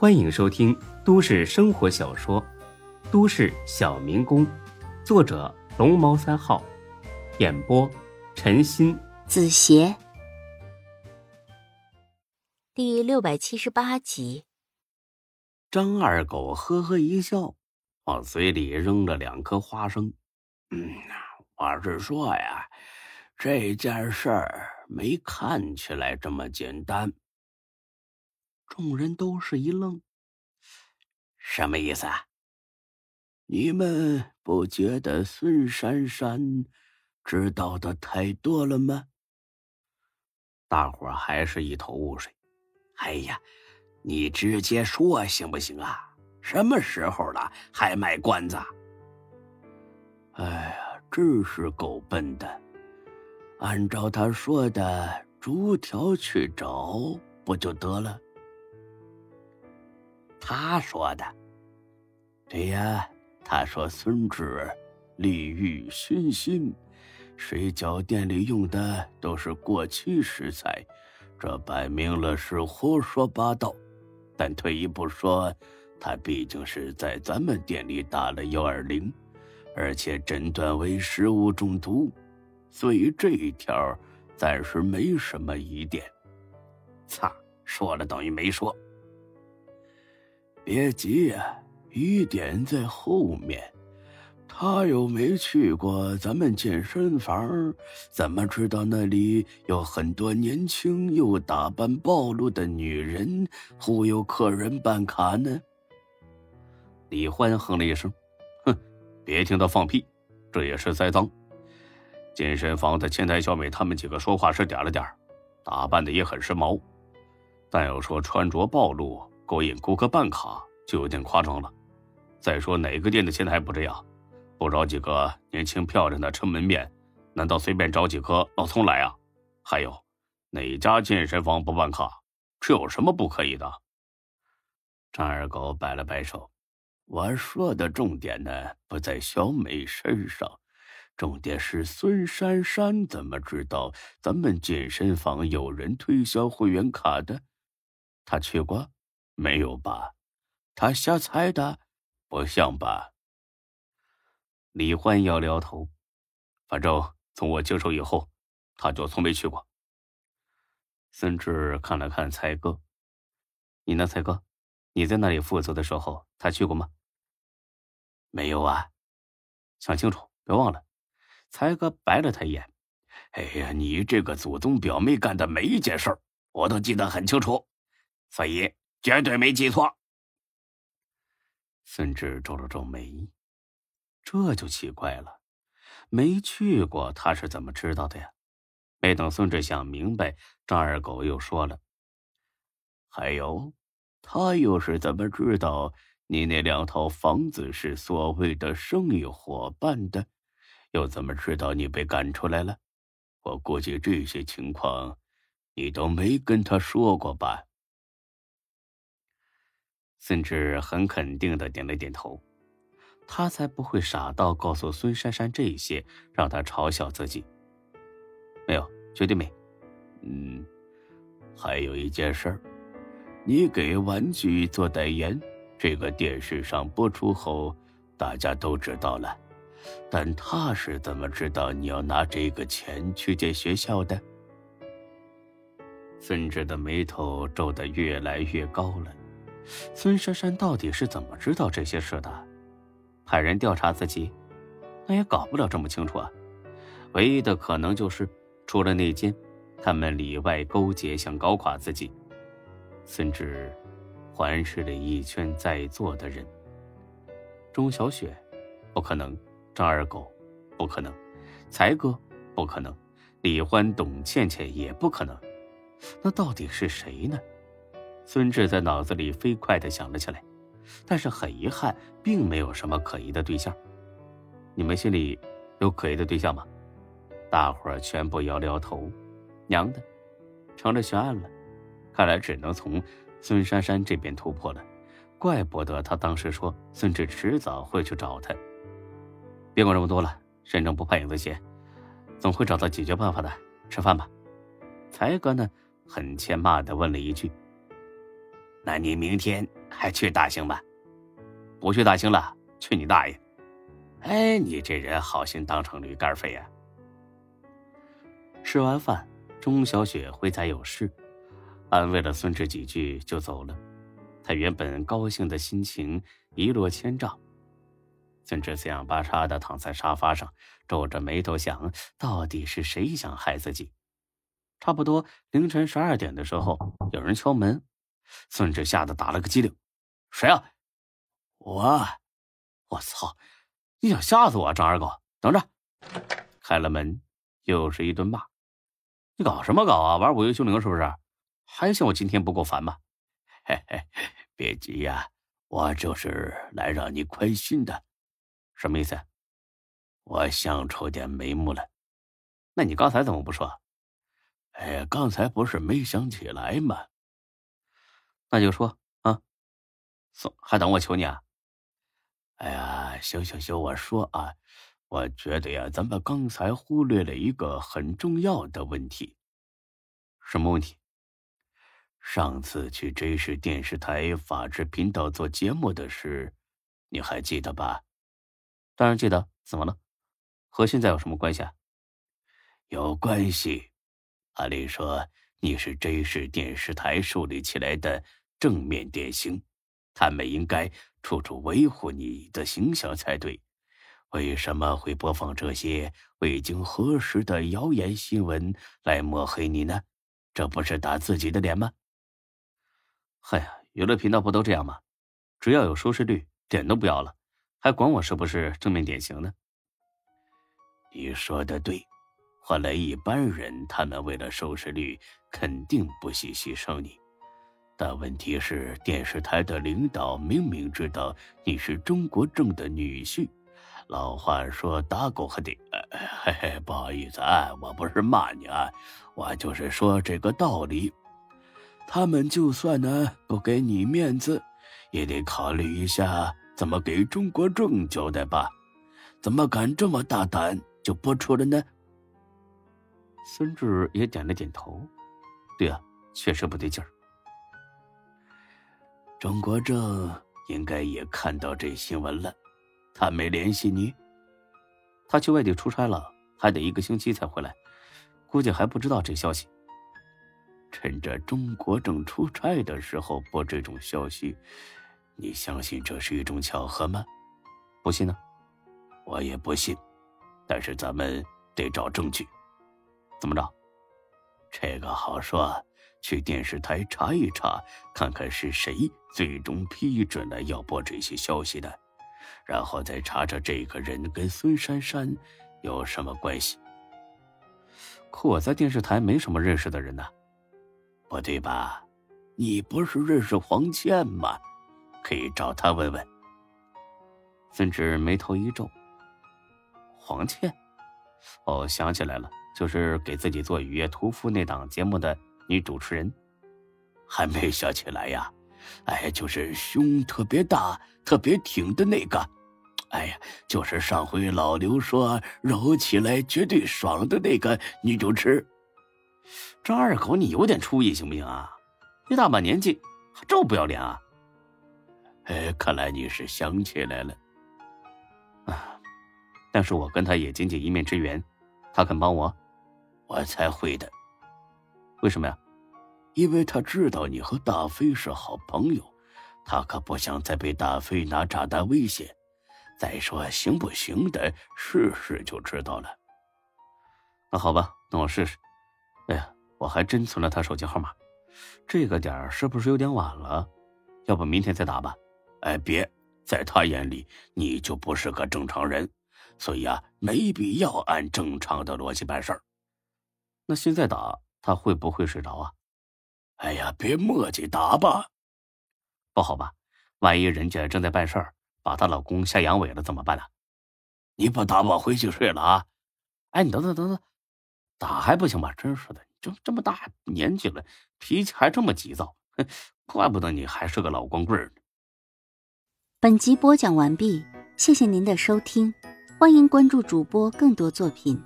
欢迎收听都市生活小说《都市小民工》，作者龙猫三号，演播陈鑫、子邪，第六百七十八集。张二狗呵呵一笑，往嘴里扔了两颗花生。嗯，我是说呀，这件事儿没看起来这么简单。众人都是一愣，什么意思啊？你们不觉得孙珊珊知道的太多了吗？大伙还是一头雾水。哎呀，你直接说行不行啊？什么时候了还卖关子？哎呀，真是够笨的！按照他说的，逐条去找不就得了？他说的，对呀，他说孙志利欲熏心，水饺店里用的都是过期食材，这摆明了是胡说八道。但退一步说，他毕竟是在咱们店里打了幺二零，而且诊断为食物中毒，所以这一条暂时没什么疑点。擦，说了等于没说。别急呀，疑点在后面。他又没去过咱们健身房，怎么知道那里有很多年轻又打扮暴露的女人忽悠客人办卡呢？李欢哼了一声：“哼，别听他放屁，这也是栽赃。健身房的前台小美他们几个说话是点了点打扮的也很时髦，但要说穿着暴露。”勾引顾客办卡就有点夸张了。再说哪个店的前台不这样？不找几个年轻漂亮的撑门面，难道随便找几颗老葱来啊？还有，哪家健身房不办卡？这有什么不可以的？张二狗摆了摆手：“我说的重点呢，不在小美身上，重点是孙珊珊怎么知道咱们健身房有人推销会员卡的？他去过？”没有吧？他瞎猜的，不像吧？李欢摇摇头，反正从我接手以后，他就从没去过。孙志看了看才哥，你呢，才哥？你在那里负责的时候，他去过吗？没有啊，想清楚，别忘了。才哥白了他一眼。哎呀，你这个祖宗表妹干的每一件事我都记得很清楚，所以。绝对没记错。孙志皱了皱眉，这就奇怪了，没去过，他是怎么知道的呀？没等孙志想明白，张二狗又说了：“还有，他又是怎么知道你那两套房子是所谓的生意伙伴的？又怎么知道你被赶出来了？我估计这些情况，你都没跟他说过吧？”孙志很肯定的点了点头，他才不会傻到告诉孙珊珊这些，让他嘲笑自己。没有，绝对没。嗯，还有一件事儿，你给玩具做代言，这个电视上播出后，大家都知道了。但他是怎么知道你要拿这个钱去建学校的？孙志的眉头皱得越来越高了。孙珊珊到底是怎么知道这些事的？派人调查自己，那也搞不了这么清楚啊。唯一的可能就是，除了内奸，他们里外勾结，想搞垮自己。孙志环视了一圈在座的人，钟小雪，不可能；张二狗，不可能；才哥，不可能；李欢、董倩倩也不可能。那到底是谁呢？孙志在脑子里飞快的想了起来，但是很遗憾，并没有什么可疑的对象。你们心里有可疑的对象吗？大伙儿全部摇了摇头。娘的，成了悬案了。看来只能从孙珊珊这边突破了。怪不得他当时说孙志迟早会去找他。别管这么多了，身正不怕影子斜，总会找到解决办法的。吃饭吧。才哥呢，很欠骂的问了一句。那你明天还去大兴吧？不去大兴了，去你大爷！哎，你这人好心当成驴肝肺呀！吃完饭，钟小雪回家有事，安慰了孙志几句就走了。他原本高兴的心情一落千丈。孙志四仰八叉的躺在沙发上，皱着眉头想：到底是谁想害自己？差不多凌晨十二点的时候，有人敲门，孙志吓得打了个激灵：“谁啊？”“我。”“我操！你想吓死我，张二狗！”“等着！”开了门，又是一顿骂：“你搞什么搞啊？玩五岳凶铃是不是？还嫌我今天不够烦吗？”“嘿嘿，别急呀，我就是来让你宽心的。”“什么意思？”“我想出点眉目了。”“那你刚才怎么不说？”哎，刚才不是没想起来吗？那就说啊，送还等我求你啊？哎呀，行行行，我说啊，我觉得呀，咱们刚才忽略了一个很重要的问题。什么问题？上次去 J 市电视台法制频道做节目的事，你还记得吧？当然记得。怎么了？和现在有什么关系啊？有关系。按理说，你是 J 市电视台树立起来的正面典型，他们应该处处维护你的形象才对。为什么会播放这些未经核实的谣言新闻来抹黑你呢？这不是打自己的脸吗？嗨呀，娱乐频道不都这样吗？只要有收视率，脸都不要了，还管我是不是正面典型呢？你说的对。换来一般人，他们为了收视率，肯定不惜牺牲你。但问题是，电视台的领导明明知道你是中国正的女婿。老话说，打狗还得……嘿嘿，不好意思啊，我不是骂你啊，我就是说这个道理。他们就算呢不给你面子，也得考虑一下怎么给中国正交代吧？怎么敢这么大胆就播出了呢？孙志也点了点头，对啊，确实不对劲儿。钟国正应该也看到这新闻了，他没联系你？他去外地出差了，还得一个星期才回来，估计还不知道这消息。趁着钟国正出差的时候播这种消息，你相信这是一种巧合吗？不信呢？我也不信，但是咱们得找证据。怎么着？这个好说，去电视台查一查，看看是谁最终批准了要播这些消息的，然后再查查这个人跟孙珊珊有什么关系。可我在电视台没什么认识的人呢，不对吧？你不是认识黄倩吗？可以找他问问。孙志眉头一皱：“黄倩？哦，想起来了。”就是给自己做《雨夜屠夫》那档节目的女主持人，还没想起来呀？哎，就是胸特别大、特别挺的那个。哎呀，就是上回老刘说揉起来绝对爽的那个女主持。张二狗，你有点出息行不行啊？一大把年纪还这么不要脸啊？哎，看来你是想起来了。啊，但是我跟他也仅仅一面之缘。他肯帮我，我才会的。为什么呀？因为他知道你和大飞是好朋友，他可不想再被大飞拿炸弹威胁。再说行不行的，试试就知道了。那好吧，那我试试。哎呀，我还真存了他手机号码。这个点儿是不是有点晚了？要不明天再打吧？哎，别，在他眼里你就不是个正常人。所以啊，没必要按正常的逻辑办事儿。那现在打他会不会睡着啊？哎呀，别磨叽，打吧。不好吧？万一人家正在办事儿，把她老公吓阳痿了怎么办呢？你不打我回去睡了啊？哎，你等等等等，打还不行吗？真是的，这这么大年纪了，脾气还这么急躁，哼，怪不得你还是个老光棍呢。本集播讲完毕，谢谢您的收听。欢迎关注主播更多作品。